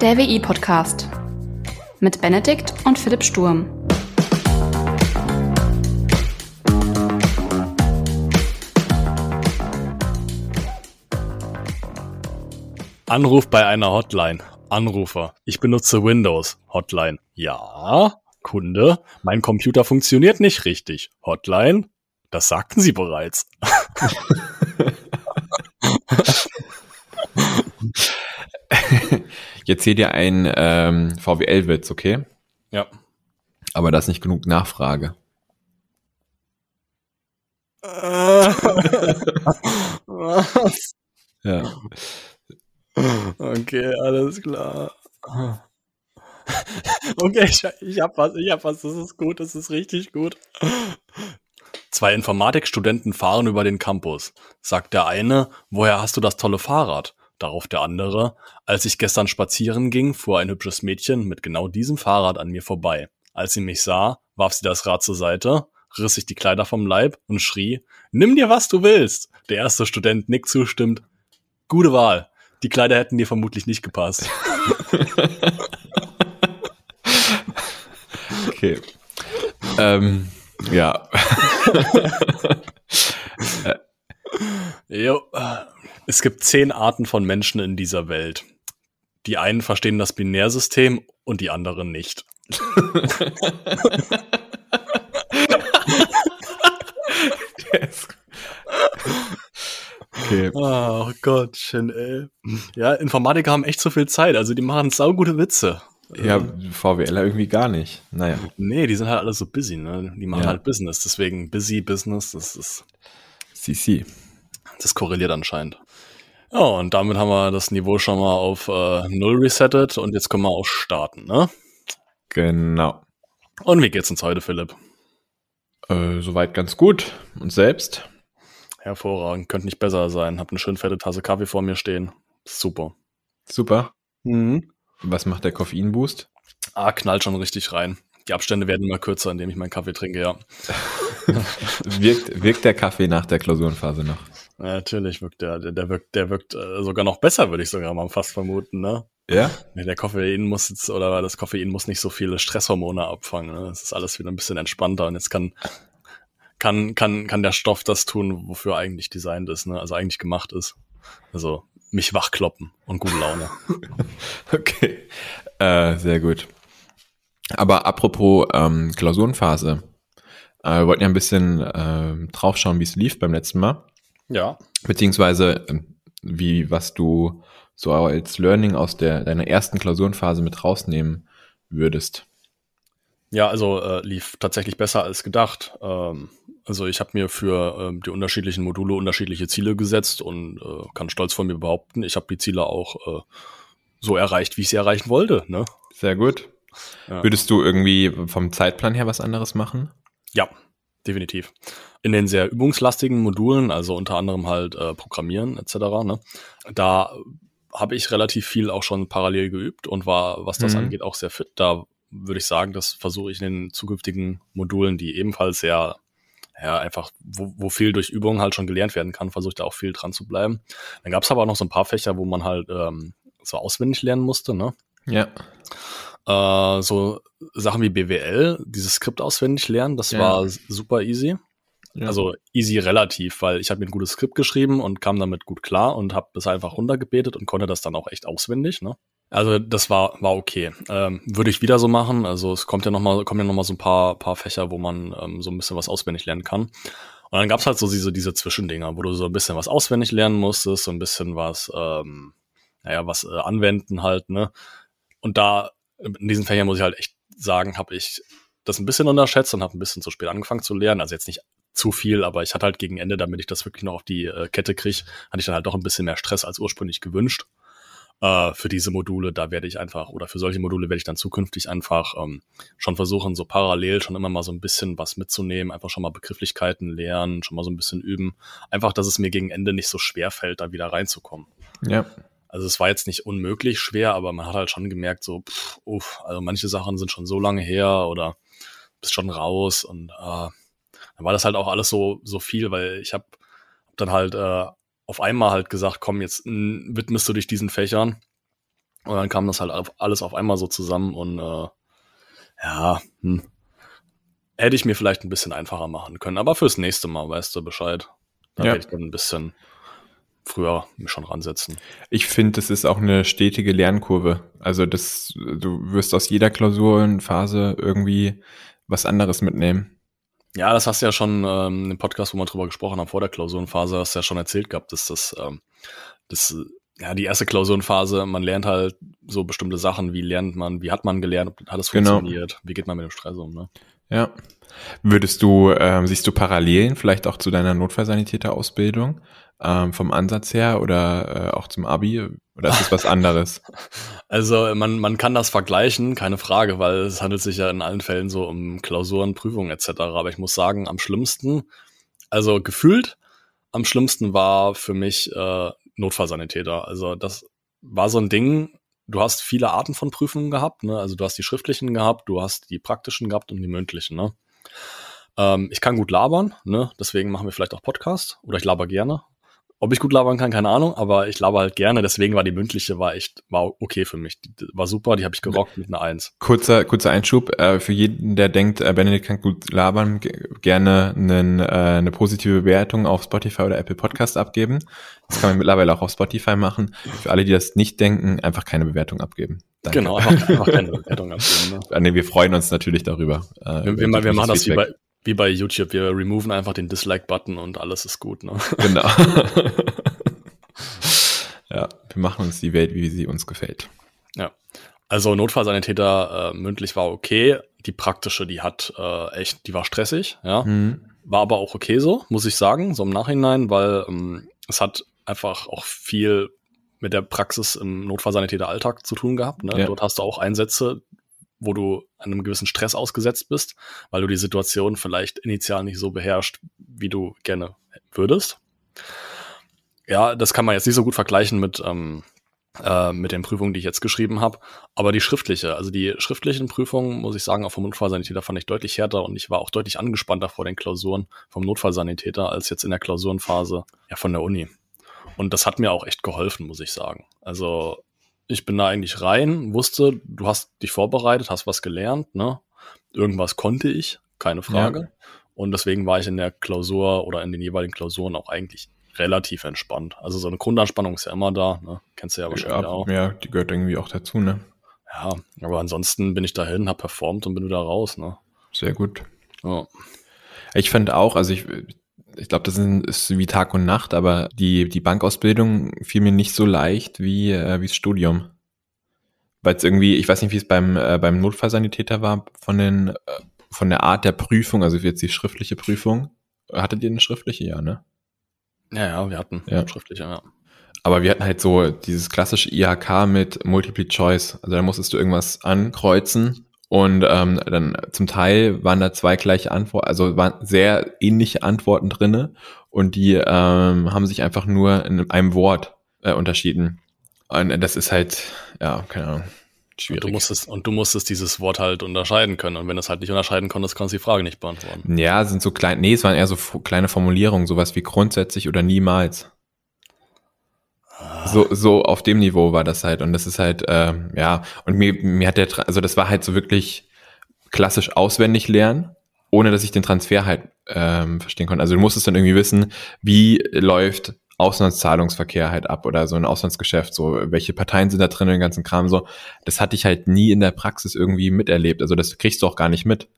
Der WI-Podcast mit Benedikt und Philipp Sturm. Anruf bei einer Hotline. Anrufer. Ich benutze Windows. Hotline. Ja. Kunde. Mein Computer funktioniert nicht richtig. Hotline. Das sagten Sie bereits. Jetzt seht ihr ein ähm, VWL-Witz, okay? Ja. Aber das ist nicht genug Nachfrage. Was? Ja. Okay, alles klar. Okay, ich, ich hab was, ich hab was, das ist gut, das ist richtig gut. Zwei Informatikstudenten fahren über den Campus. Sagt der eine, woher hast du das tolle Fahrrad? Darauf der andere, als ich gestern spazieren ging, fuhr ein hübsches Mädchen mit genau diesem Fahrrad an mir vorbei. Als sie mich sah, warf sie das Rad zur Seite, riss sich die Kleider vom Leib und schrie, nimm dir was du willst. Der erste Student nickt zustimmt. Gute Wahl. Die Kleider hätten dir vermutlich nicht gepasst. Okay. ähm, ja. Jo. Es gibt zehn Arten von Menschen in dieser Welt. Die einen verstehen das Binärsystem und die anderen nicht. Okay. Oh Gottchen, ey. Ja, Informatiker haben echt so viel Zeit. Also die machen saugute Witze. Ja, VWL irgendwie gar nicht. Naja. Nee, die sind halt alle so busy, ne? Die machen Ja. halt Business. Deswegen busy Business, das ist, CC. das korreliert anscheinend. Ja, und damit haben wir das Niveau schon mal auf äh, Null resettet und jetzt können wir auch starten, ne? Genau. Und wie geht's uns heute, Philipp? Äh, soweit ganz gut. Und selbst? Hervorragend, könnte nicht besser sein. Hab eine schön fette Tasse Kaffee vor mir stehen. Super. Super. Mhm. Was macht der Koffeinboost? Ah, knallt schon richtig rein. Die Abstände werden immer kürzer, indem ich meinen Kaffee trinke, ja. Wirkt, wirkt der Kaffee nach der Klausurenphase noch? Ja natürlich wirkt der, der, wirkt, der wirkt äh, sogar noch besser, würde ich sogar mal fast vermuten, ne? Ja? Der Koffein muss jetzt, oder das Koffein muss nicht so viele Stresshormone abfangen. Ne? Es ist alles wieder ein bisschen entspannter und jetzt kann, kann, kann, kann der Stoff das tun, wofür er eigentlich designt ist, ne? Also eigentlich gemacht ist. Also mich wachkloppen und gute Laune. Okay. Äh, sehr gut. Aber apropos ähm, Klausurenphase. Äh, wir wollten ja ein bisschen ähm, draufschauen, wie es lief beim letzten Mal. Ja. Beziehungsweise ähm, wie, was du so als Learning aus der, deiner ersten Klausurenphase mit rausnehmen würdest. Ja, also äh, lief tatsächlich besser als gedacht. Ähm, also ich habe mir für ähm, die unterschiedlichen Module unterschiedliche Ziele gesetzt und äh, kann stolz von mir behaupten, ich habe die Ziele auch äh, so erreicht, wie ich sie erreichen wollte. Ne? Sehr gut. Ja. Würdest du irgendwie vom Zeitplan her was anderes machen? Ja, definitiv. In den sehr übungslastigen Modulen, also unter anderem halt äh, Programmieren etc., ne, da habe ich relativ viel auch schon parallel geübt und war, was das Mhm. angeht, auch sehr fit. Da würde ich sagen, das versuche ich in den zukünftigen Modulen, die ebenfalls sehr, ja, einfach, wo, wo viel durch Übungen halt schon gelernt werden kann, versuche ich da auch viel dran zu bleiben. Dann gab es aber auch noch so ein paar Fächer, wo man halt ähm, so auswendig lernen musste, ne? Ja. Äh, so Sachen wie BWL, dieses Skript auswendig lernen, das Ja. war super easy. ja. Also easy relativ, weil ich habe mir ein gutes Skript geschrieben und kam damit gut klar und habe das einfach runtergebetet und konnte das dann auch echt auswendig. Ne? Also das war war okay. Ähm, Würde ich wieder so machen. Also es kommt ja noch mal kommen ja noch mal so ein paar paar Fächer, wo man ähm, so ein bisschen was auswendig lernen kann. Und dann gab's halt so diese diese Zwischendinger, wo du so ein bisschen was auswendig lernen musstest, so ein bisschen was ähm, naja was äh, anwenden halt. Ne? Und da in diesen Fächern muss ich halt echt sagen, habe ich das ein bisschen unterschätzt und habe ein bisschen zu spät angefangen zu lernen. Also jetzt nicht zu viel, aber ich hatte halt gegen Ende, damit ich das wirklich noch auf die äh, Kette kriege, hatte ich dann halt doch ein bisschen mehr Stress als ursprünglich gewünscht. Äh, für diese Module, da werde ich einfach, oder für solche Module werde ich dann zukünftig einfach ähm, schon versuchen, so parallel schon immer mal so ein bisschen was mitzunehmen, einfach schon mal Begrifflichkeiten lernen, schon mal so ein bisschen üben. Einfach, dass es mir gegen Ende nicht so schwer fällt, da wieder reinzukommen. ja. Also es war jetzt nicht unmöglich schwer, aber man hat halt schon gemerkt, so, pff, uff, also manche Sachen sind schon so lange her oder bist schon raus und äh, dann war das halt auch alles so so viel, weil ich habe hab dann halt äh, auf einmal halt gesagt, komm, jetzt mh, widmest du dich diesen Fächern Und dann kam das halt alles auf einmal so zusammen und äh, ja, hm, hätte ich mir vielleicht ein bisschen einfacher machen können. Aber fürs nächste Mal weißt du Bescheid. Da ja. werde ich dann ein bisschen früher schon ransetzen. Ich finde, das ist auch eine stetige Lernkurve. Also das, du wirst aus jeder Klausurenphase irgendwie was anderes mitnehmen. Ja, das hast du ja schon ähm, im Podcast, wo wir drüber gesprochen haben, vor der Klausurenphase, hast du ja schon erzählt gehabt, dass das, ähm, das ja, die erste Klausurenphase, man lernt halt so bestimmte Sachen, wie lernt man, wie hat man gelernt, hat es genau. funktioniert, wie geht man mit dem Stress um, ne? Ja. Würdest du, ähm, siehst du Parallelen vielleicht auch zu deiner Notfallsanitäter-Ausbildung ähm, vom Ansatz her oder äh, auch zum Abi? Oder ist das was anderes? Also man, man kann das vergleichen, keine Frage, weil es handelt sich ja in allen Fällen so um Klausuren, Prüfungen etc. Aber ich muss sagen, am schlimmsten, also gefühlt, am schlimmsten war für mich äh, Notfallsanitäter. Also das war so ein Ding, du hast viele Arten von Prüfungen gehabt, ne? Also du hast die schriftlichen gehabt, du hast die praktischen gehabt und die mündlichen, ne? Ähm, ich kann gut labern, ne? Deswegen machen wir vielleicht auch Podcast oder ich laber gerne. Ob ich gut labern kann, keine Ahnung, aber ich laber halt gerne. Deswegen war die mündliche war echt war okay für mich. Die, war super, die habe ich gerockt mit einer Eins. Kurzer kurzer Einschub äh, für jeden, der denkt, äh, Benedikt kann gut labern, gerne einen, äh, eine positive Bewertung auf Spotify oder Apple Podcast abgeben. Das kann man mittlerweile auch auf Spotify machen. Für alle, die das nicht denken, einfach keine Bewertung abgeben. Danke. Genau, einfach, einfach keine Bewertung abgeben. Ne? nee, wir freuen uns natürlich darüber. Äh, wir, wir, wir machen das wie bei, wie bei YouTube, wir removen einfach den Dislike-Button und alles ist gut. Ne? Genau. ja, wir machen uns die Welt, wie sie uns gefällt. Ja. Also Notfallsanitäter äh, mündlich war okay. Die praktische, die hat äh, echt, die war stressig, ja. Mhm. War aber auch okay so, muss ich sagen, so im Nachhinein, weil ähm, es hat einfach auch viel mit der Praxis im Notfallsanitäter-Alltag zu tun gehabt. Ne? Ja. Dort hast du auch Einsätze, wo du einem gewissen Stress ausgesetzt bist, weil du die Situation vielleicht initial nicht so beherrscht, wie du gerne würdest. Ja, das kann man jetzt nicht so gut vergleichen mit, ähm, äh, mit den Prüfungen, die ich jetzt geschrieben habe. Aber die schriftliche, also die schriftlichen Prüfungen, muss ich sagen, auch vom Notfallsanitäter fand ich deutlich härter und ich war auch deutlich angespannter vor den Klausuren vom Notfallsanitäter als jetzt in der Klausurenphase ja, von der Uni. Und das hat mir auch echt geholfen, muss ich sagen. Also ich bin da eigentlich rein, wusste, du hast dich vorbereitet, hast was gelernt, ne? Irgendwas konnte ich, keine Frage. Ja. Und deswegen war ich in der Klausur oder in den jeweiligen Klausuren auch eigentlich relativ entspannt. Also so eine Grundanspannung ist ja immer da, ne? Kennst du ja wahrscheinlich ja, auch. Ja, die gehört irgendwie auch dazu, ne? Ja, aber ansonsten bin ich dahin, hab performt und bin wieder raus, ne? Sehr gut. Ja. Ich fand auch, also ich, ich glaube, das ist wie Tag und Nacht, aber die, die Bankausbildung fiel mir nicht so leicht wie, äh, wie das Studium. Weil es irgendwie, ich weiß nicht, wie es beim, äh, beim Notfallsanitäter war, von den, äh, von der Art der Prüfung, also jetzt die schriftliche Prüfung. Hattet ihr eine schriftliche, ja, ne? Ja, ja, wir hatten ja. schriftliche, ja. Aber wir hatten halt so dieses klassische IHK mit Multiple Choice. Also da musstest du irgendwas ankreuzen und ähm, dann zum Teil waren da zwei gleiche Antworten, also waren sehr ähnliche Antworten drinne und die ähm, haben sich einfach nur in einem Wort äh, unterschieden. Und das ist halt, ja, keine Ahnung. Schwierig. Und du, musstest, und du musstest dieses Wort halt unterscheiden können. Und wenn du es halt nicht unterscheiden konntest, kannst du die Frage nicht beantworten. Ja, sind so klein, nee, es waren eher so kleine Formulierungen, sowas wie grundsätzlich oder niemals. So, so auf dem Niveau war das halt. Und das ist halt, äh, ja, und mir, mir hat der, also das war halt so wirklich klassisch auswendig lernen, ohne dass ich den Transfer halt ähm, verstehen konnte. Also du musstest dann irgendwie wissen, wie läuft Auslandszahlungsverkehr halt ab oder so ein Auslandsgeschäft, so welche Parteien sind da drin, den ganzen Kram so. Das hatte ich halt nie in der Praxis irgendwie miterlebt. Also das kriegst du auch gar nicht mit.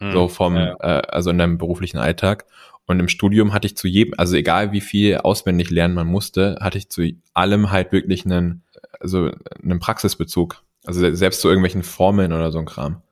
Hm, so vom, ja. äh, also in deinem beruflichen Alltag. Und im Studium hatte ich zu jedem, also egal wie viel auswendig lernen man musste, hatte ich zu allem halt wirklich einen, also einen Praxisbezug. Also selbst zu irgendwelchen Formeln oder so ein Kram.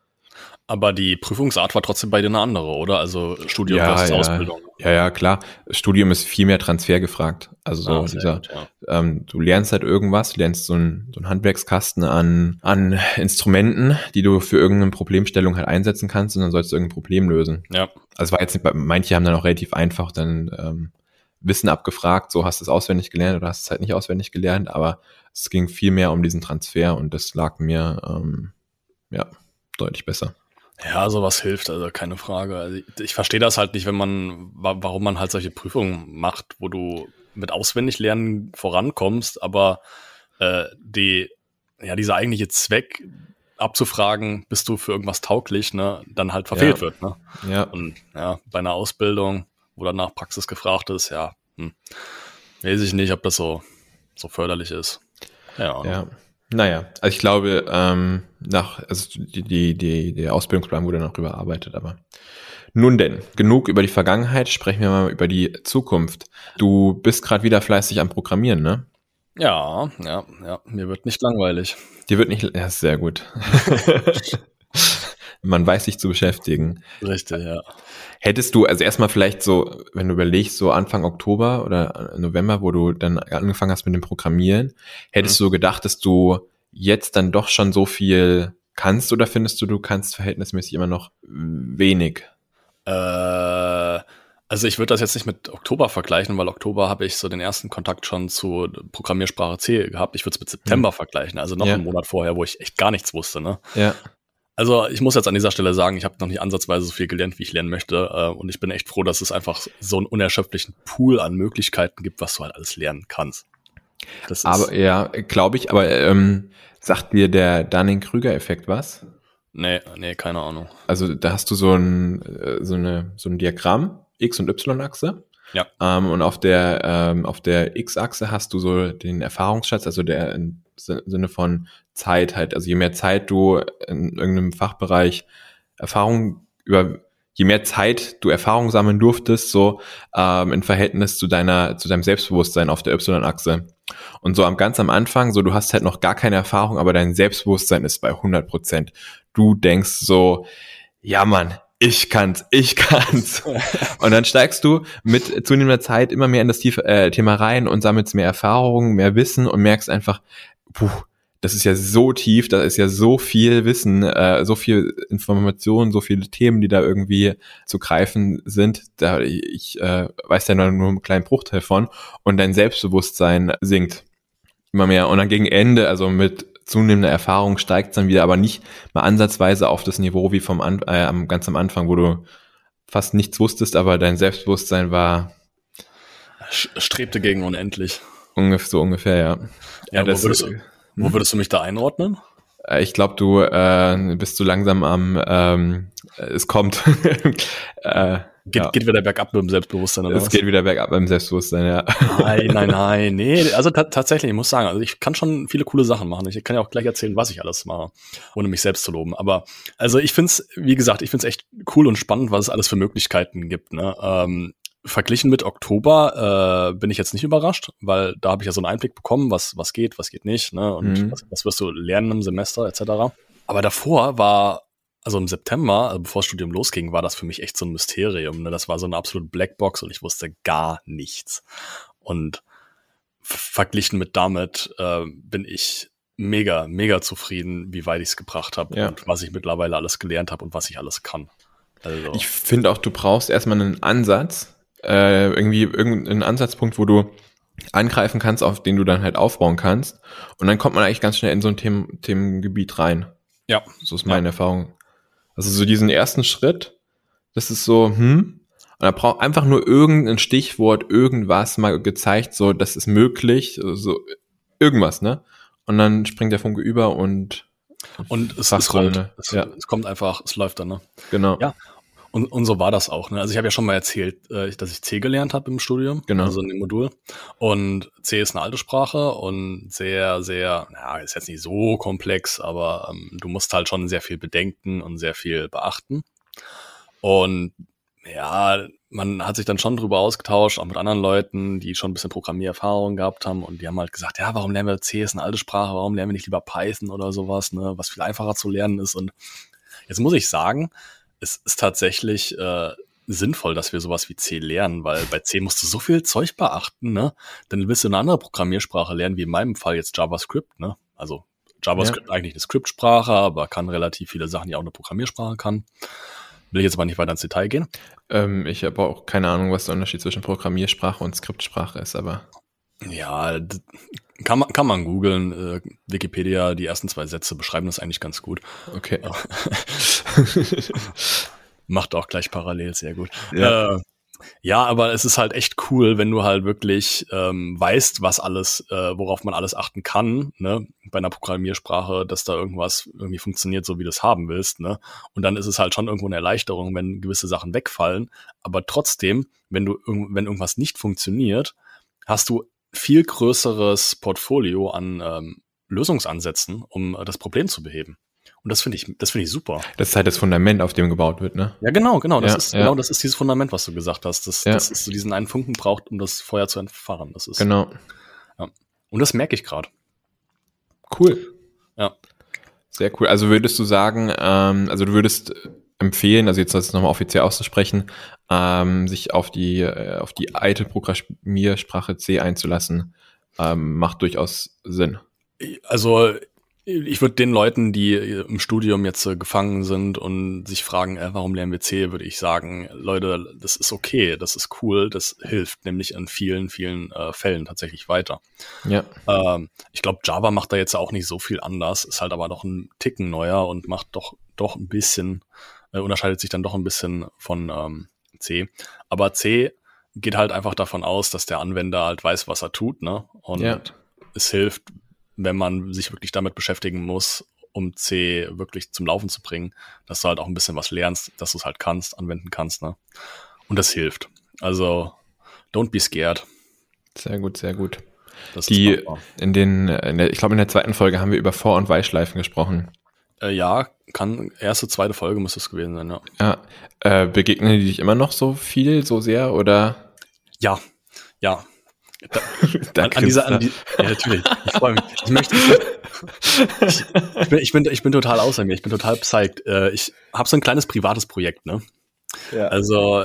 Aber die Prüfungsart war trotzdem bei dir eine andere, oder? Also Studium ja, versus ja. Ausbildung. Ja, ja, klar. Studium ist viel mehr Transfer gefragt. Also so ah, dieser, gut, ja. ähm, du lernst halt irgendwas, lernst so ein, so Handwerkskasten an, an Instrumenten, die du für irgendeine Problemstellung halt einsetzen kannst und dann sollst du irgendein Problem lösen. Ja. Also war jetzt nicht, manche haben dann auch relativ einfach dann ähm, Wissen abgefragt, so hast du es auswendig gelernt oder hast es halt nicht auswendig gelernt, aber es ging viel mehr um diesen Transfer und das lag mir ähm, ja deutlich besser. Ja, sowas hilft, also keine Frage. Also ich, verstehe das halt nicht, wenn man, warum man halt solche Prüfungen macht, wo du mit auswendig lernen vorankommst, aber äh, die ja, dieser eigentliche Zweck abzufragen, bist du für irgendwas tauglich, ne, dann halt verfehlt Ja. wird. Ne? Ja. Und ja, bei einer Ausbildung, wo danach Praxis gefragt ist, ja, hm, weiß ich nicht, ob das so, so förderlich ist. Ja, Ja. Naja, also ich glaube, ähm, nach, also die, die, die, der Ausbildungsplan wurde noch überarbeitet, aber nun denn, genug über die Vergangenheit, sprechen wir mal über die Zukunft. Du bist gerade wieder fleißig am Programmieren, ne? ja, ja, ja, mir wird nicht langweilig. Dir wird nicht, ja, sehr gut. Man weiß sich zu beschäftigen. Richtig, ja. Hättest du, also erstmal vielleicht so, wenn du überlegst, so Anfang Oktober oder November, wo du dann angefangen hast mit dem Programmieren, hättest Mhm. du gedacht, dass du jetzt dann doch schon so viel kannst oder findest du, du kannst verhältnismäßig immer noch wenig? Äh, also ich würde das jetzt nicht mit Oktober vergleichen, weil Oktober habe ich so den ersten Kontakt schon zu Programmiersprache C gehabt. Ich würde es mit September vergleichen, also noch Ja. einen Monat vorher, wo ich echt gar nichts wusste. Ne? Ja. Also ich muss jetzt an dieser Stelle sagen, ich habe noch nicht ansatzweise so viel gelernt, wie ich lernen möchte. Äh, und ich bin echt froh, dass es einfach so einen unerschöpflichen Pool an Möglichkeiten gibt, was du halt alles lernen kannst. Das ist, Aber ja, glaube ich, aber ähm, sagt dir der Dunning-Krüger-Effekt was? nee, nee, keine Ahnung. Also da hast du so ein, äh, so eine, so ein Diagramm, X- und Y-Achse. Ja. Ähm, und auf der, ähm, auf der X-Achse hast du so den Erfahrungsschatz, also der Sinne von Zeit halt. Also je mehr Zeit du in irgendeinem Fachbereich Erfahrung über, je mehr Zeit du Erfahrung sammeln durftest, so ähm, in Verhältnis zu deiner, zu deinem Selbstbewusstsein auf der Y-Achse. Und so am ganz am Anfang, so du hast halt noch gar keine Erfahrung, aber dein Selbstbewusstsein ist bei 100 Prozent. Du denkst so, ja Mann, ich kann's, ich kann's. Und dann steigst du mit zunehmender Zeit immer mehr in das äh, Thema rein und sammelst mehr Erfahrung, mehr Wissen und merkst einfach, puh, das ist ja so tief, da ist ja so viel Wissen, äh, so viel Information, so viele Themen, die da irgendwie zu greifen sind. Da ich äh, weiß ja nur, einen kleinen Bruchteil von und dein Selbstbewusstsein sinkt immer mehr. Und dann gegen Ende, also mit zunehmender Erfahrung steigt es dann wieder, aber nicht mal ansatzweise auf das Niveau wie vom An äh, ganz am Anfang, wo du fast nichts wusstest, aber dein Selbstbewusstsein war Strebte gegen unendlich. Ungefähr so ungefähr, ja. Ja, das- wo, würdest du, wo würdest du mich da einordnen? Äh, Ich glaube, du äh, bist zu langsam am, ähm, äh, es kommt. äh, Geht, ja. geht wieder bergab mit dem Selbstbewusstsein oder es was? geht wieder bergab beim Selbstbewusstsein, ja. Nein, nein, nein. Nee, also ta tatsächlich, ich muss sagen, also ich kann schon viele coole Sachen machen. Ich kann ja auch gleich erzählen, was ich alles mache, ohne mich selbst zu loben. Aber also ich find's, wie gesagt, ich find's echt cool und spannend, was es alles für Möglichkeiten gibt. Ne? Ähm, verglichen mit Oktober äh, bin ich jetzt nicht überrascht, weil da habe ich ja so einen Einblick bekommen, was, was geht, was geht nicht, ne? Und Mhm. was, was wirst du lernen im Semester etc. Aber davor war, also im September, also bevor das Studium losging, war das für mich echt so ein Mysterium. Ne? Das war so eine absolute Blackbox und ich wusste gar nichts. Und verglichen mit damit äh, bin ich mega, mega zufrieden, wie weit ich es gebracht habe Ja. und was ich mittlerweile alles gelernt habe und was ich alles kann. Also, Ich finde auch, du brauchst erstmal einen Ansatz, äh, irgendwie irgendeinen Ansatzpunkt, wo du angreifen kannst, auf den du dann halt aufbauen kannst. Und dann kommt man eigentlich ganz schnell in so ein Themen, Themengebiet rein. ja, So ist meine Erfahrung. Also so diesen ersten Schritt, das ist so, hm, und da braucht einfach nur irgendein Stichwort, irgendwas mal gezeigt, so, das ist möglich, so, irgendwas, ne? Und dann springt der Funke über und und es, es rollt. Es, ja. es kommt einfach, es läuft dann, ne? genau. Ja. Und, und so war das auch. Ne? Also ich habe ja schon mal erzählt, äh, dass ich C gelernt habe im Studium, Genau. also in dem Modul. Und C ist eine alte Sprache und sehr, sehr, ja, ist jetzt nicht so komplex, aber ähm, du musst halt schon sehr viel bedenken und sehr viel beachten. Und ja, man hat sich dann schon drüber ausgetauscht, auch mit anderen Leuten, die schon ein bisschen Programmiererfahrung gehabt haben und die haben halt gesagt, ja, warum lernen wir C, ist eine alte Sprache, warum lernen wir nicht lieber Python oder sowas, ne, was viel einfacher zu lernen ist. Und jetzt muss ich sagen, es ist tatsächlich äh, sinnvoll, dass wir sowas wie C lernen, weil bei C musst du so viel Zeug beachten, ne? Dann willst du eine andere Programmiersprache lernen, wie in meinem Fall jetzt JavaScript, ne? Also JavaScript eigentlich eine Skriptsprache, aber kann relativ viele Sachen, die auch eine Programmiersprache kann. Will ich jetzt aber nicht weiter ins Detail gehen. Ähm, ich habe auch keine Ahnung, was der Unterschied zwischen Programmiersprache und Skriptsprache ist, aber Ja, kann man, kann man googeln. Äh, Wikipedia, die ersten zwei Sätze beschreiben das eigentlich ganz gut. okay. Macht auch gleich parallel sehr gut. Ja. Äh, Ja, aber es ist halt echt cool, wenn du halt wirklich ähm, weißt, was alles, äh, worauf man alles achten kann, ne, bei einer Programmiersprache, dass da irgendwas irgendwie funktioniert, so wie du es haben willst, ne. Und dann ist es halt schon irgendwo eine Erleichterung, wenn gewisse Sachen wegfallen. Aber trotzdem, wenn du wenn irgendwas nicht funktioniert, hast du viel größeres Portfolio an ähm, Lösungsansätzen, um äh, das Problem zu beheben. Und das finde ich, das finde ich super. Das ist halt das Fundament, auf dem gebaut wird, ne? Ja, genau, genau. Das Ja, ist, ja. genau, das ist dieses Fundament, was du gesagt hast. Das, Ja. das ist so diesen einen Funken braucht, um das Feuer zu entfachen. Das ist, Genau. und das merke ich gerade. Cool. Ja. Sehr cool. Also würdest du sagen, ähm, also du würdest empfehlen, also jetzt das nochmal offiziell auszusprechen, ähm, sich auf die, äh, auf die alte Programmiersprache C einzulassen, ähm, macht durchaus Sinn. Also, ich würde den Leuten, die im Studium jetzt äh, gefangen sind und sich fragen, äh, warum lernen wir C, würde ich sagen, Leute, das ist okay, das ist cool, das hilft nämlich in vielen, vielen äh, Fällen tatsächlich weiter. Ja. Ähm, ich glaube, Java macht da jetzt auch nicht so viel anders, ist halt aber doch ein Ticken neuer und macht doch, doch ein bisschen, äh, unterscheidet sich dann doch ein bisschen von ähm, C. Aber C geht halt einfach davon aus, dass der Anwender halt weiß, was er tut, ne? Und Ja. es hilft, wenn man sich wirklich damit beschäftigen muss, um C wirklich zum Laufen zu bringen, dass du halt auch ein bisschen was lernst, dass du es halt kannst, anwenden kannst, ne? Und das hilft. Also, don't be scared. Sehr gut, sehr gut. Das Die, in den, in der, ich glaube, in der zweiten Folge haben wir über Vor- und Weichschleifen gesprochen. Äh, ja, kann, erste, zweite Folge müsste es gewesen sein, ja. Ja. Äh, begegnen die dich immer noch so viel, so sehr, oder? Ja, ja. Da, Da an, an dieser, an die, ja, natürlich. Ich freue mich. Ich möchte, ich, ich, bin, ich bin, ich bin total außer mir. Ich bin total psyched. Äh, ich habe so ein kleines privates Projekt, ne? ja. Also,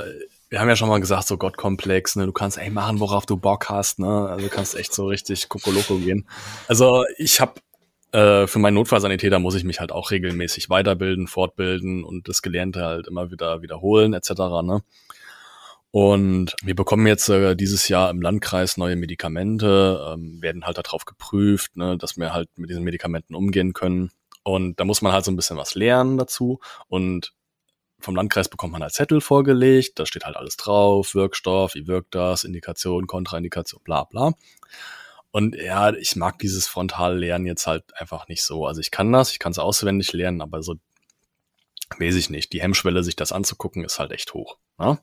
wir haben ja schon mal gesagt, so Gottkomplex, ne? Du kannst ey machen, worauf du Bock hast, ne? Also, du kannst echt so richtig Kokoloko gehen. Also, ich habe äh, für meinen Notfallsanitäter muss ich mich halt auch regelmäßig weiterbilden, fortbilden und das Gelernte halt immer wieder wiederholen, etc. Ne? Und wir bekommen jetzt äh, dieses Jahr im Landkreis neue Medikamente, ähm, werden halt darauf geprüft, ne, dass wir halt mit diesen Medikamenten umgehen können. Und da muss man halt so ein bisschen was lernen dazu. Und vom Landkreis bekommt man halt Zettel vorgelegt, da steht halt alles drauf, Wirkstoff, wie wirkt das, Indikation, Kontraindikation, bla bla. Und ja, ich mag dieses Frontallernen jetzt halt einfach nicht so. Also ich kann das, ich kann es auswendig lernen, aber so weiß ich nicht. Die Hemmschwelle, sich das anzugucken, ist halt echt hoch. Ne? Und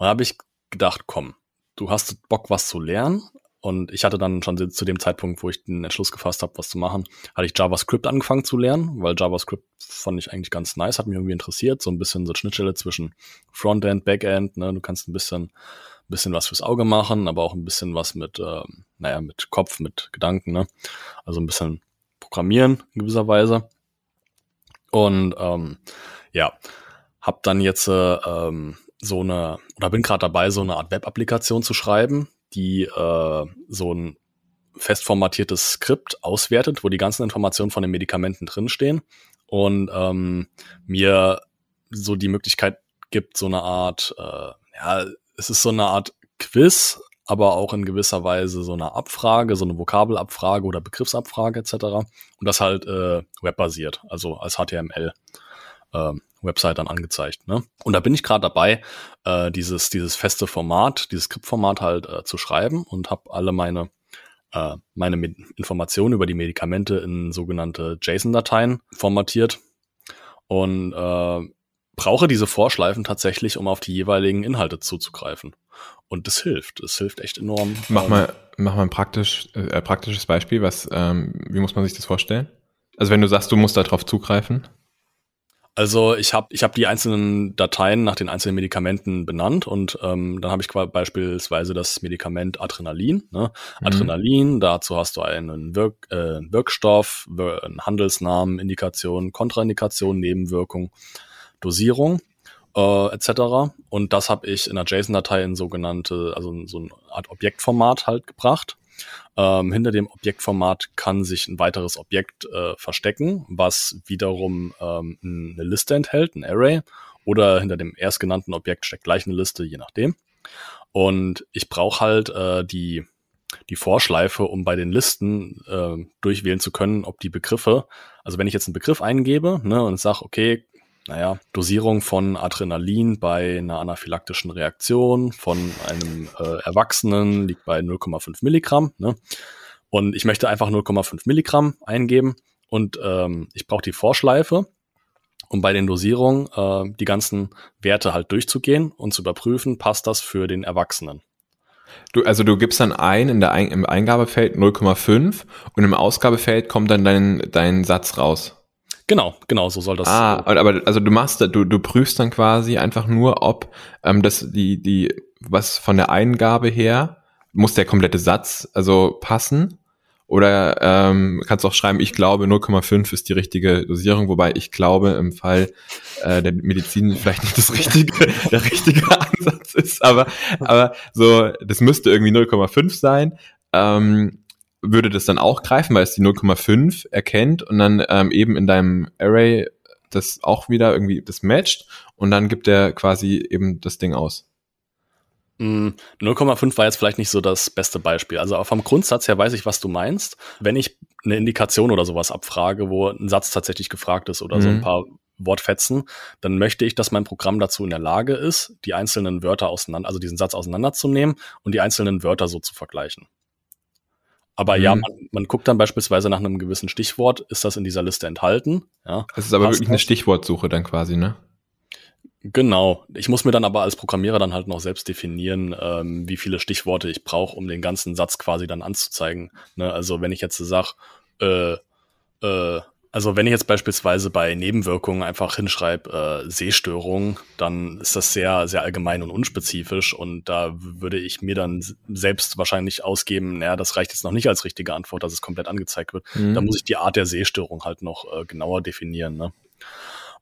da habe ich gedacht, komm, du hast Bock, was zu lernen. Und ich hatte dann schon zu dem Zeitpunkt, wo ich den Entschluss gefasst habe, was zu machen, hatte ich JavaScript angefangen zu lernen, weil JavaScript fand ich eigentlich ganz nice, hat mich irgendwie interessiert. So ein bisschen so Schnittstelle zwischen Frontend, Backend. Ne? Du kannst ein bisschen, bisschen was fürs Auge machen, aber auch ein bisschen was mit, ähm, naja, mit Kopf, mit Gedanken. Ne? Also ein bisschen programmieren in gewisser Weise. Und ähm, ja, hab dann jetzt äh, ähm, so eine, oder bin gerade dabei, so eine Art Web-Applikation zu schreiben, die äh, so ein fest formatiertes Skript auswertet, wo die ganzen Informationen von den Medikamenten drinstehen und ähm, mir so die Möglichkeit gibt, so eine Art, äh, ja, es ist so eine Art Quiz, aber auch in gewisser Weise so eine Abfrage, so eine Vokabelabfrage oder Begriffsabfrage etc. Und das halt äh, webbasiert, also als HTML. Ähm, Website dann angezeigt. Ne? Und da bin ich gerade dabei, äh, dieses, dieses feste Format, dieses Skriptformat halt äh, zu schreiben und habe alle meine, äh, meine Informationen über die Medikamente in sogenannte JSON-Dateien formatiert und äh, brauche diese Vorschleifen tatsächlich, um auf die jeweiligen Inhalte zuzugreifen. Und das hilft. Es hilft echt enorm. Mach Ähm, mal, mach mal ein praktisch, äh, praktisches Beispiel. Was, ähm, wie muss man sich das vorstellen? Also wenn du sagst, du musst darauf zugreifen. Also ich habe ich hab die einzelnen Dateien nach den einzelnen Medikamenten benannt und ähm, dann habe ich beispielsweise das Medikament Adrenalin. Ne? Mhm. Adrenalin, dazu hast du einen Wirk äh, Wirkstoff, Wir- einen Handelsnamen, Indikation, Kontraindikation, Nebenwirkung, Dosierung äh, etc. Und das habe ich in einer JSON-Datei in sogenannte, also in so eine Art Objektformat halt gebracht. Ähm, hinter dem Objektformat kann sich ein weiteres Objekt äh, verstecken, was wiederum ähm, eine Liste enthält, ein Array, oder hinter dem erstgenannten Objekt steckt gleich eine Liste, je nachdem. Und ich brauche halt äh, die, die Vorschleife, um bei den Listen äh, durchwählen zu können, ob die Begriffe, also wenn ich jetzt einen Begriff eingebe ne, und sage, okay, naja, Dosierung von Adrenalin bei einer anaphylaktischen Reaktion von einem äh, Erwachsenen liegt bei 0,5 Milligramm. Ne? Und ich möchte einfach 0,5 Milligramm eingeben und ähm, ich brauche die Vorschleife, um bei den Dosierungen äh, die ganzen Werte halt durchzugehen und zu überprüfen, passt das für den Erwachsenen. Du, also du gibst dann ein in der ein, im Eingabefeld 0,5 und im Ausgabefeld kommt dann dein, dein Satz raus. Genau, genau, so soll das. Ah, aber also du machst, du, du prüfst dann quasi einfach nur, ob ähm, das die die was von der Eingabe her muss der komplette Satz also passen oder ähm, kannst auch schreiben, ich glaube 0,5 ist die richtige Dosierung, wobei ich glaube im Fall äh, der Medizin vielleicht nicht das richtige, der richtige Ansatz ist, aber aber so das müsste irgendwie 0,5 sein. Ähm, würde das dann auch greifen, weil es die 0,5 erkennt und dann ähm, eben in deinem Array das auch wieder irgendwie das matcht und dann gibt er quasi eben das Ding aus. 0,5 mm, war jetzt vielleicht nicht so das beste Beispiel. Also vom Grundsatz her weiß ich, was du meinst. Wenn ich eine Indikation oder sowas abfrage, wo ein Satz tatsächlich gefragt ist oder mhm. so ein mhm. paar Wortfetzen, dann möchte ich, dass mein Programm dazu in der Lage ist, die einzelnen Wörter auseinander, also diesen Satz auseinanderzunehmen und die einzelnen Wörter so zu vergleichen. Aber mhm. ja, man, man, guckt dann beispielsweise nach einem gewissen Stichwort, ist das in dieser Liste enthalten? Ja. Es ist aber Passt wirklich eine Stichwortsuche dann quasi, ne? Genau. Ich muss mir dann aber als Programmierer dann halt noch selbst definieren, ähm, wie viele Stichworte ich brauche, um den ganzen Satz quasi dann anzuzeigen. Ne? Also wenn ich jetzt sage, äh, äh, also wenn ich jetzt beispielsweise bei Nebenwirkungen einfach hinschreibe äh, Sehstörung, dann ist das sehr, sehr allgemein und unspezifisch und da würde ich mir dann selbst wahrscheinlich ausgeben, naja, das reicht jetzt noch nicht als richtige Antwort, dass es komplett angezeigt wird. Mhm. Da muss ich die Art der Sehstörung halt noch äh, genauer definieren. Ne?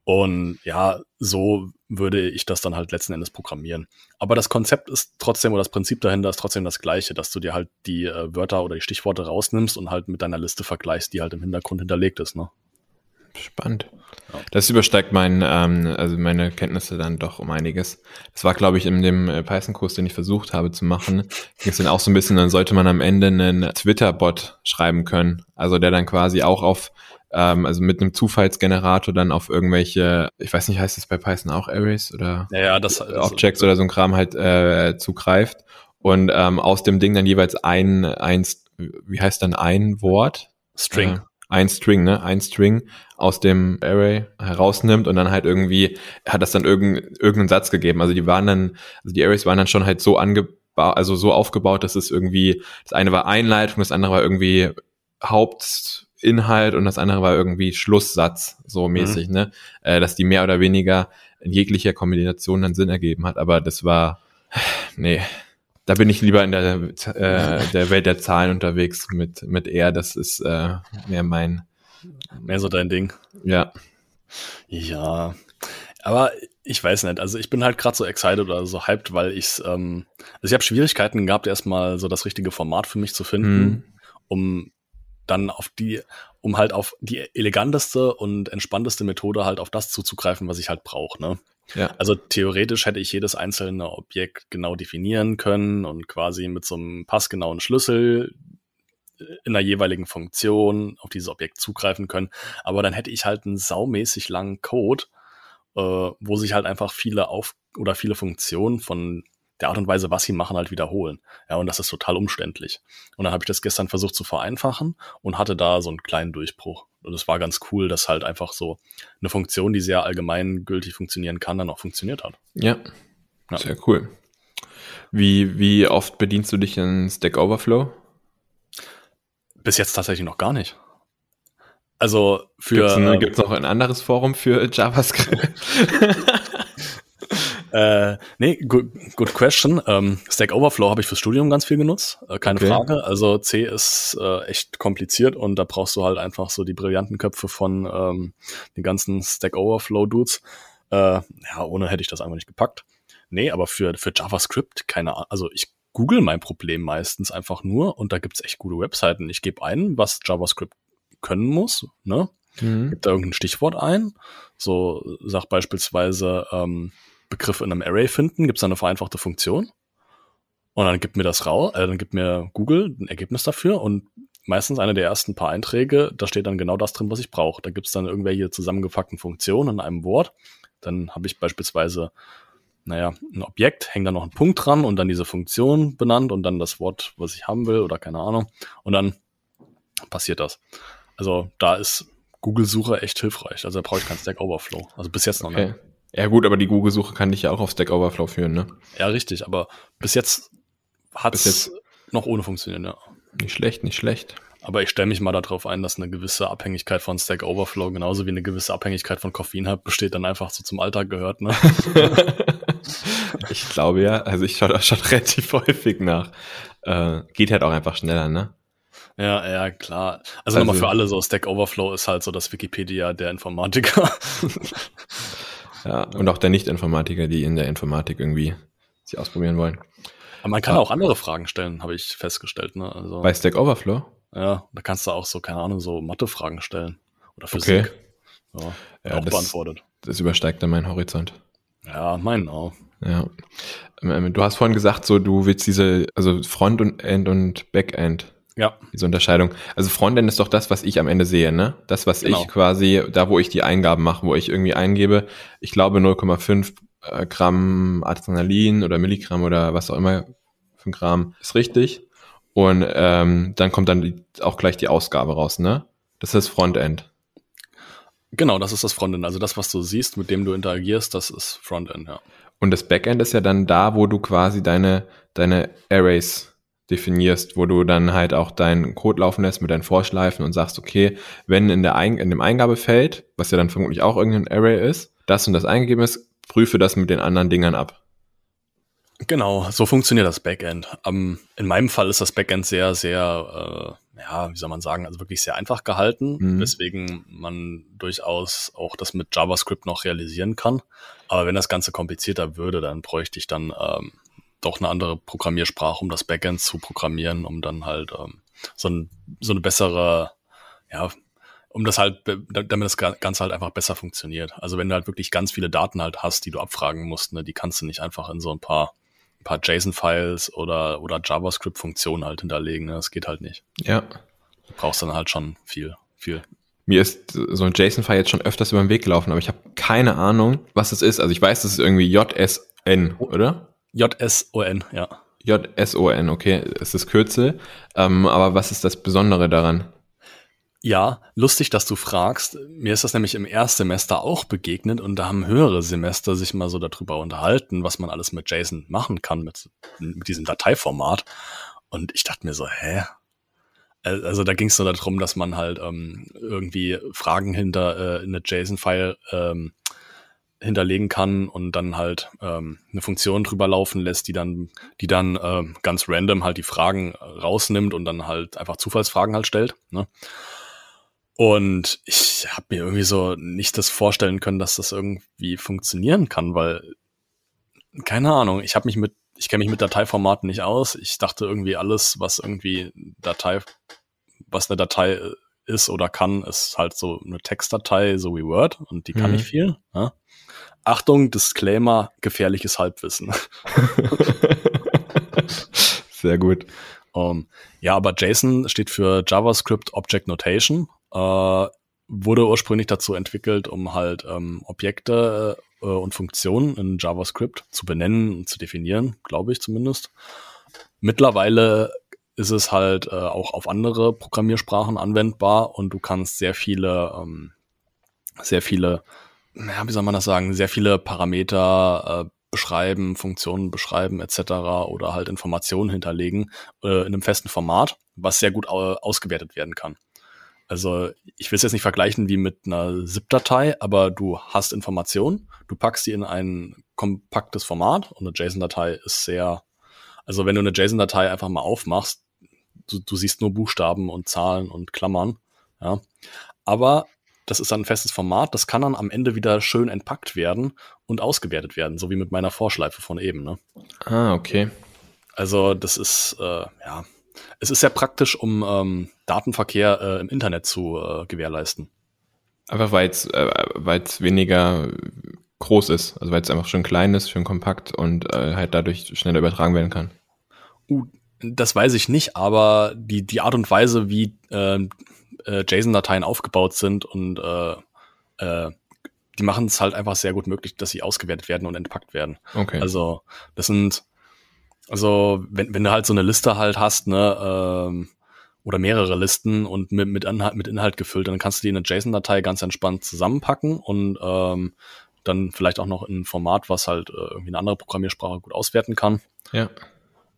Und ja, so würde ich das dann halt letzten Endes programmieren. Aber das Konzept ist trotzdem, oder das Prinzip dahinter ist trotzdem das gleiche, dass du dir halt die äh, Wörter oder die Stichworte rausnimmst und halt mit deiner Liste vergleichst, die halt im Hintergrund hinterlegt ist. Ne? Spannend. Ja. Das übersteigt mein, ähm, also meine Kenntnisse dann doch um einiges. Das war, glaube ich, in dem äh, Python-Kurs, den ich versucht habe zu machen, ging es dann auch so ein bisschen, dann sollte man am Ende einen Twitter-Bot schreiben können. Also der dann quasi auch auf ähm, also mit einem Zufallsgenerator dann auf irgendwelche, ich weiß nicht, heißt das bei Python auch Arrays oder ja, ja, das, das Objects oder so ein Kram halt äh, zugreift und ähm, aus dem Ding dann jeweils ein, ein, wie heißt dann ein Wort? String. Äh, ein String, ne? Ein String aus dem Array herausnimmt und dann halt irgendwie hat das dann irgendein, irgendeinen Satz gegeben. Also die waren dann, also die Arrays waren dann schon halt so angebaut, also so aufgebaut, dass es irgendwie, das eine war Einleitung, das andere war irgendwie Haupt, Inhalt und das andere war irgendwie Schlusssatz, so mhm. mäßig, mhm. ne? Äh, dass die mehr oder weniger in jeglicher Kombination dann Sinn ergeben hat. Aber das war, nee, da bin ich lieber in der, äh, der Welt der Zahlen unterwegs mit, mit R. Das ist äh, mehr mein. Mehr so dein Ding. Ja. Ja. Aber ich weiß nicht, also ich bin halt gerade so excited oder so hyped, weil ich ähm, also ich habe Schwierigkeiten gehabt, erstmal so das richtige Format für mich zu finden, mhm. um dann auf die, um halt auf die eleganteste und entspannteste Methode halt auf das zuzugreifen, was ich halt brauche. Ne? Ja. Also theoretisch hätte ich jedes einzelne Objekt genau definieren können und quasi mit so einem passgenauen Schlüssel in der jeweiligen Funktion auf dieses Objekt zugreifen können. Aber dann hätte ich halt einen saumäßig langen Code, äh, wo sich halt einfach viele auf oder viele Funktionen von der Art und Weise, was sie machen, halt wiederholen. Ja, und das ist total umständlich. Und dann habe ich das gestern versucht zu vereinfachen und hatte da so einen kleinen Durchbruch. Und es war ganz cool, dass halt einfach so eine Funktion, die sehr allgemeingültig funktionieren kann, dann auch funktioniert hat. Ja, ja. sehr cool. Wie, wie oft bedienst du dich in Stack Overflow? Bis jetzt tatsächlich noch gar nicht. Also für. Gibt es noch ein anderes Forum für JavaScript? Äh, nee, good, good question. Ähm, Stack Overflow habe ich fürs Studium ganz viel genutzt, äh, keine okay. Frage. Also C ist äh, echt kompliziert und da brauchst du halt einfach so die brillanten Köpfe von ähm, den ganzen Stack Overflow Dudes. Äh, ja, ohne hätte ich das einfach nicht gepackt. Nee, aber für, für JavaScript, keine Ahnung. Also ich google mein Problem meistens einfach nur und da gibt's echt gute Webseiten. Ich gebe ein, was JavaScript können muss, ne? Mhm. Gib da irgendein Stichwort ein. So sag beispielsweise ähm, Begriff in einem Array finden, gibt es eine vereinfachte Funktion. Und dann gibt mir das raus, äh, dann gibt mir Google ein Ergebnis dafür und meistens eine der ersten paar Einträge, da steht dann genau das drin, was ich brauche. Da gibt's dann irgendwelche zusammengepackten Funktionen in einem Wort. Dann habe ich beispielsweise, naja, ein Objekt, hängt da noch ein Punkt dran und dann diese Funktion benannt und dann das Wort, was ich haben will oder keine Ahnung. Und dann passiert das. Also da ist Google-Suche echt hilfreich. Also da brauche ich kein Stack Overflow. Also bis jetzt noch Okay. nicht. Ja gut, aber die Google-Suche kann dich ja auch auf Stack Overflow führen, ne? Ja, richtig, aber bis jetzt hat es noch ohne funktioniert, ja. Nicht schlecht, nicht schlecht. Aber ich stelle mich mal darauf ein, dass eine gewisse Abhängigkeit von Stack Overflow genauso wie eine gewisse Abhängigkeit von Koffein halt besteht, dann einfach so zum Alltag gehört, ne? ich glaube ja, also ich schaue da schon relativ häufig nach. Äh, geht halt auch einfach schneller, ne? ja, ja, klar. Also, Also- nochmal für alle so, Stack Overflow ist halt so das Wikipedia der Informatiker. Ja, und auch der Nicht-Informatiker, die in der Informatik irgendwie sich ausprobieren wollen. Aber man kann Ah. auch andere Fragen stellen, habe ich festgestellt, ne? Also, Bei Stack Overflow? ja, da kannst du auch so, keine Ahnung, so Mathe-Fragen stellen. Oder Okay. Physik. Ja, Ja, auch das- beantwortet. Das übersteigt dann meinen Horizont. Ja, meinen auch. Ja. Ähm, Du hast vorhin gesagt, so du willst diese, also Front und End und Backend, Ja, diese Unterscheidung. Also Frontend ist doch das, was ich am Ende sehe, ne? Das, was Genau. ich quasi, da wo ich die Eingaben mache, wo ich irgendwie eingebe, ich glaube 0,5 äh, Gramm Adrenalin oder Milligramm oder was auch immer für Gramm ist richtig. Und ähm, dann kommt dann die, auch gleich die Ausgabe raus, ne? Das ist Frontend. genau, das ist das Frontend. Also das, was du siehst, mit dem du interagierst, das ist Frontend, ja. Und das Backend ist ja dann da, wo du quasi deine, deine Arrays definierst, wo du dann halt auch deinen Code laufen lässt mit deinen Vorschleifen und sagst, okay, wenn in, der Ein in dem Eingabefeld, was ja dann vermutlich auch irgendein Array ist, das und das eingegeben ist, prüfe das mit den anderen Dingern ab. Genau, so funktioniert das Backend. Ähm, in meinem Fall ist das Backend sehr, sehr, äh, ja, wie soll man sagen, also wirklich sehr einfach gehalten, Mhm. weswegen man durchaus auch das mit JavaScript noch realisieren kann. Aber wenn das Ganze komplizierter würde, dann bräuchte ich dann ähm, doch eine andere Programmiersprache, um das Backend zu programmieren, um dann halt ähm, so, ein, so eine bessere, ja, um das halt, damit das Ga- Ganze halt einfach besser funktioniert. Also wenn du halt wirklich ganz viele Daten halt hast, die du abfragen musst, ne, die kannst du nicht einfach in so ein paar, ein paar JSON-Files oder, oder JavaScript-Funktionen halt hinterlegen. Ne? Das geht halt nicht. Ja. Du brauchst dann halt schon viel, viel. Mir ist so ein JSON-File jetzt schon öfters über den Weg gelaufen, aber ich habe keine Ahnung, was es ist. Also ich weiß, das ist irgendwie JSN, oder? JSON, ja. JSON, okay, ist das Kürzel. Ähm, aber was ist das Besondere daran? Ja, lustig, dass du fragst. Mir ist das nämlich im Erstsemester auch begegnet und da haben höhere Semester sich mal so darüber unterhalten, was man alles mit JSON machen kann, mit, mit diesem Dateiformat. Und ich dachte mir so, hä? Al- Also da ging es so darum, dass man halt ähm, irgendwie Fragen hinter äh, in eine JSON-File ähm, hinterlegen kann und dann halt ähm, eine Funktion drüber laufen lässt, die dann, die dann ähm, ganz random halt die Fragen rausnimmt und dann halt einfach Zufallsfragen halt stellt. Ne? Und ich habe mir irgendwie so nicht das vorstellen können, dass das irgendwie funktionieren kann, weil keine Ahnung, ich habe mich mit ich kenne mich mit Dateiformaten nicht aus. Ich dachte irgendwie alles, was irgendwie Datei was eine Datei ist oder kann, ist halt so eine Textdatei, so wie Word und die kann Mhm. nicht viel. Ja? Achtung, Disclaimer, gefährliches Halbwissen. Sehr gut. Um, ja, aber JSON steht für JavaScript Object Notation. Äh, wurde ursprünglich dazu entwickelt, um halt ähm, Objekte äh, und Funktionen in JavaScript zu benennen und zu definieren, glaube ich zumindest. Mittlerweile ist es halt äh, auch auf andere Programmiersprachen anwendbar und du kannst sehr viele, ähm, sehr viele, ja, wie soll man das sagen, sehr viele Parameter äh, beschreiben, Funktionen beschreiben etc. oder halt Informationen hinterlegen äh, in einem festen Format, was sehr gut au ausgewertet werden kann. Also ich will es jetzt nicht vergleichen wie mit einer ZIP-Datei, aber du hast Informationen, du packst sie in ein kompaktes Format und eine JSON-Datei ist sehr, also wenn du eine JSON-Datei einfach mal aufmachst, du, du siehst nur Buchstaben und Zahlen und Klammern, ja. Aber das ist dann ein festes Format, das kann dann am Ende wieder schön entpackt werden und ausgewertet werden, so wie mit meiner Vorschleife von eben, ne? Ah, okay. Also das ist, äh, ja, es ist sehr praktisch, um ähm, Datenverkehr äh, im Internet zu äh, gewährleisten. Einfach weil es äh, weniger groß ist. Also weil es einfach schön klein ist, schön kompakt und äh, halt dadurch schneller übertragen werden kann. Uh, Das weiß ich nicht, aber die, die Art und Weise, wie äh, äh, JSON-Dateien aufgebaut sind und äh, äh, die machen es halt einfach sehr gut möglich, dass sie ausgewertet werden und entpackt werden. Okay. Also das sind, also wenn, wenn du halt so eine Liste halt hast, ne, ähm, oder mehrere Listen und mit, mit, Inhalt, mit Inhalt gefüllt, dann kannst du die in eine JSON-Datei ganz entspannt zusammenpacken und ähm, dann vielleicht auch noch in ein Format, was halt äh, irgendwie eine andere Programmiersprache gut auswerten kann. Ja.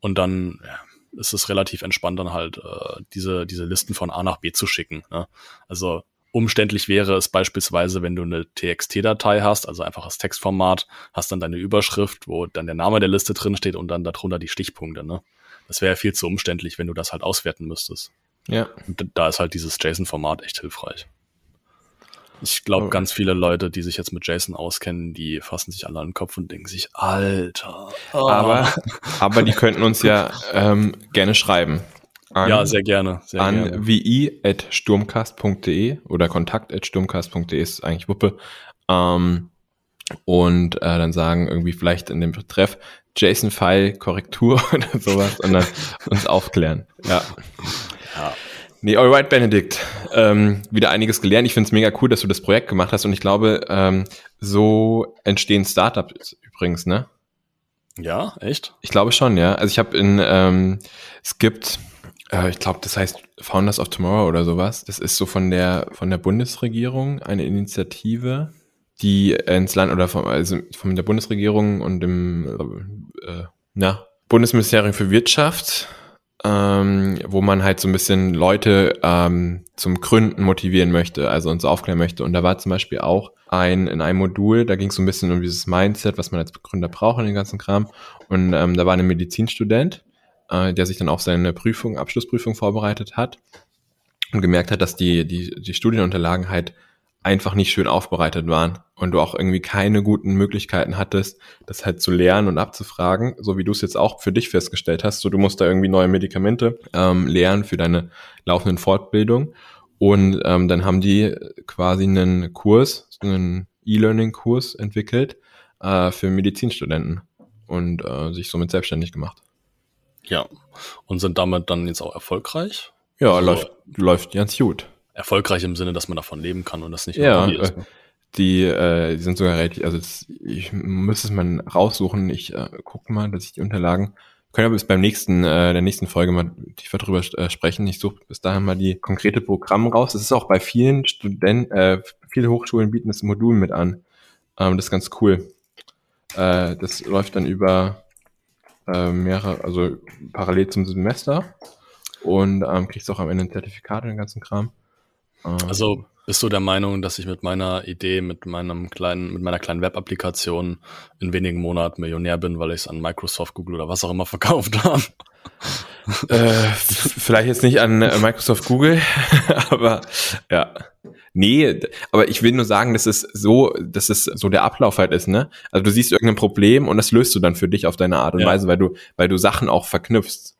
Und dann ja, ist es relativ entspannt, dann halt äh, diese, diese Listen von A nach B zu schicken. Ne? Also umständlich wäre es beispielsweise, wenn du eine TXT-Datei hast, also einfaches Textformat, hast dann deine Überschrift, wo dann der Name der Liste drin steht und dann darunter die Stichpunkte. Ne? Das wäre viel zu umständlich, wenn du das halt auswerten müsstest. Ja. Und da ist halt dieses JSON-Format echt hilfreich. Ich glaube, Okay. ganz viele Leute, die sich jetzt mit JSON auskennen, die fassen sich alle an den Kopf und denken sich, Alter. ah. Aber, aber die könnten uns ja ähm, gerne schreiben. An, ja, sehr gerne. Sehr an gerne. vi.sturmcast.de oder kontakt.sturmcast.de ist eigentlich Wuppe. Ähm, und äh, dann sagen irgendwie vielleicht in dem Betreff JSON-File Korrektur oder sowas und dann uns aufklären. Ja. Ja. Nee, alright, Benedikt. Ähm, wieder einiges gelernt. Ich finde es mega cool, dass du das Projekt gemacht hast und ich glaube, ähm, so entstehen Startups übrigens, ne? ja, echt? Ich glaube schon, ja. Also ich habe in, ähm, es gibt, äh, ich glaube, das heißt Founders of Tomorrow oder sowas. Das ist so von der von der Bundesregierung eine Initiative, die ins Land oder von, also von der Bundesregierung und dem äh, na, Bundesministerium für Wirtschaft, ähm, wo man halt so ein bisschen Leute ähm, zum Gründen motivieren möchte, also uns aufklären möchte. Und da war zum Beispiel auch ein in einem Modul, da ging es so ein bisschen um dieses Mindset, was man als Gründer braucht in den ganzen Kram. Und ähm, da war ein Medizinstudent, äh, der sich dann auf seine Prüfung, Abschlussprüfung vorbereitet hat und gemerkt hat, dass die, die, die Studienunterlagen halt einfach nicht schön aufbereitet waren und du auch irgendwie keine guten Möglichkeiten hattest, das halt zu lernen und abzufragen, so wie du es jetzt auch für dich festgestellt hast. So, du musst da irgendwie neue Medikamente ähm, lernen für deine laufenden Fortbildung. Und ähm, dann haben die quasi einen Kurs, einen E-Learning-Kurs entwickelt äh, für Medizinstudenten und äh, sich somit selbstständig gemacht. Ja. Und sind damit dann jetzt auch erfolgreich? Ja, Also- läuft, läuft ganz gut. Erfolgreich im Sinne, dass man davon leben kann und das nicht Ja, ist. äh, die, äh, die sind sogar relativ, also das, ich müsste es mal raussuchen. Ich äh, gucke mal, dass ich die Unterlagen können wir bis beim nächsten, äh, der nächsten Folge mal tiefer drüber äh, sprechen. Ich suche bis dahin mal die konkrete Programme raus. Das ist auch bei vielen Studenten, äh, viele Hochschulen bieten das Modul mit an. Ähm, das ist ganz cool. Äh, das läuft dann über äh, mehrere, also parallel zum Semester und ähm, kriegst auch am Ende ein Zertifikat und den ganzen Kram. Ähm, Also bist du der Meinung, dass ich mit meiner Idee, mit meinem kleinen, mit meiner kleinen Web-Applikation in wenigen Monaten Millionär bin, weil ich es an Microsoft, Google oder was auch immer verkauft habe? Äh, vielleicht jetzt nicht an äh, Microsoft Google, aber ja. Nee, aber ich will nur sagen, dass es so, dass es so der Ablauf halt ist, ne? Also du siehst irgendein Problem und das löst du dann für dich auf deine Art und Ja. Weise, weil du, weil du Sachen auch verknüpfst.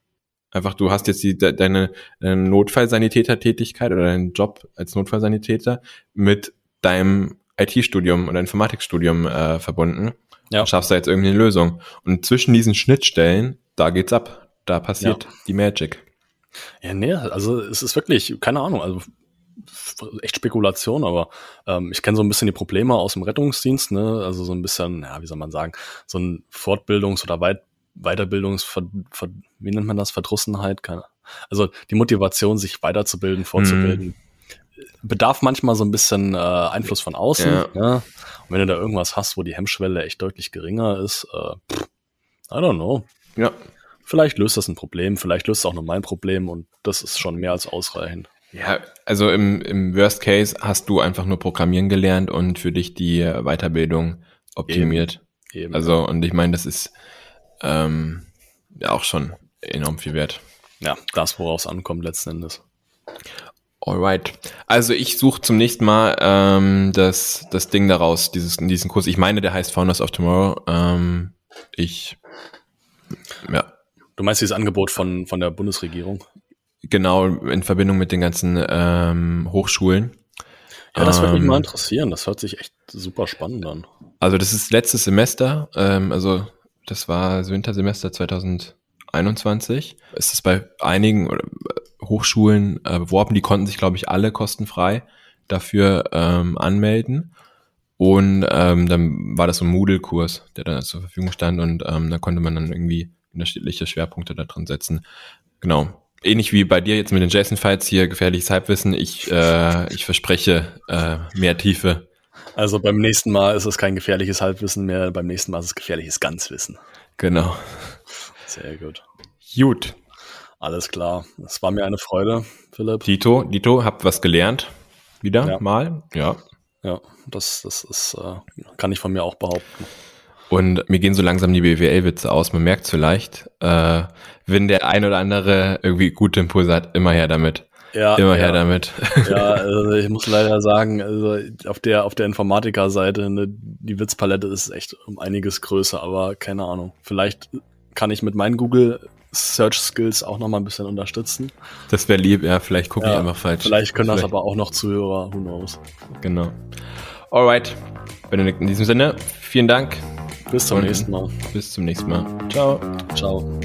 Einfach, du hast jetzt die, de, deine, deine Notfallsanitäter-Tätigkeit oder deinen Job als Notfallsanitäter mit deinem IT-Studium oder Informatikstudium äh, verbunden. Ja. Und schaffst da jetzt irgendwie eine Lösung. Und zwischen diesen Schnittstellen, da geht's ab. Da passiert die Magic. Ja, nee, also es ist wirklich, keine Ahnung, also echt Spekulation, aber ähm, ich kenne so ein bisschen die Probleme aus dem Rettungsdienst, ne? Also so ein bisschen, ja, wie soll man sagen, so ein Fortbildungs- oder Weit Weiterbildungs, ver, wie nennt man das, Verdrussenheit, keine Also die Motivation, sich weiterzubilden, fortzubilden, bedarf manchmal so ein bisschen äh, Einfluss von außen. Ja. Ja. Und wenn du da irgendwas hast, wo die Hemmschwelle echt deutlich geringer ist, äh, I don't know. Ja. Vielleicht löst das ein Problem, vielleicht löst es auch nur mein Problem und das ist schon mehr als ausreichend. Ja, also im, im Worst Case hast du einfach nur Programmieren gelernt und für dich die Weiterbildung optimiert. Eben. Also, und ich meine, das ist ähm, ja auch schon enorm viel wert. ja, das, worauf es ankommt letzten Endes. Alright. Also ich suche zum nächsten Mal ähm, das, das Ding daraus, dieses, diesen Kurs. Ich meine, der heißt Founders of Tomorrow. Ähm, ich, ja, Du meinst dieses Angebot von, von der Bundesregierung? genau in Verbindung mit den ganzen ähm, Hochschulen. Ja, das würde mich Ähm, mal interessieren. Das hört sich echt super spannend an. Also das ist letztes Semester, ähm, also das war Wintersemester 2021, 2021 ist es bei einigen äh, Hochschulen äh, beworben. Die konnten sich, glaube ich, alle kostenfrei dafür ähm, anmelden. Und ähm, dann war das so ein Moodle-Kurs, der dann zur Verfügung stand und ähm, da konnte man dann irgendwie unterschiedliche Schwerpunkte da drin setzen. Genau. Ähnlich wie bei dir jetzt mit den JSON-Files hier, gefährliches Halbwissen. Ich, äh, ich verspreche äh, mehr Tiefe. Also beim nächsten Mal ist es kein gefährliches Halbwissen mehr, beim nächsten Mal ist es gefährliches Ganzwissen. Genau. Sehr gut. Gut. Alles klar. Es war mir eine Freude, Philipp. Dito, Dito, habt was gelernt? Wieder Ja. mal? Ja. Ja, das, das ist, äh, kann ich von mir auch behaupten. Und mir gehen so langsam die BWL-Witze aus. Man merkt vielleicht, äh, wenn der ein oder andere irgendwie gute Impulse hat, immer her damit. Ja, Immer ja, her damit. Ja, also ich muss leider sagen, also auf der auf der Informatiker-Seite ne, die Witzpalette ist echt um einiges größer, aber keine Ahnung. Vielleicht kann ich mit meinen Google Search Skills auch noch mal ein bisschen unterstützen. Das wäre lieb, ja, vielleicht gucke ich Ja, einfach falsch. Vielleicht können das Vielleicht- aber auch noch Zuhörer, who knows. Genau. Alright. Benedikt, in diesem Sinne, vielen Dank. Bis zum Und- nächsten Mal. Bis zum nächsten Mal. Ciao. Ciao.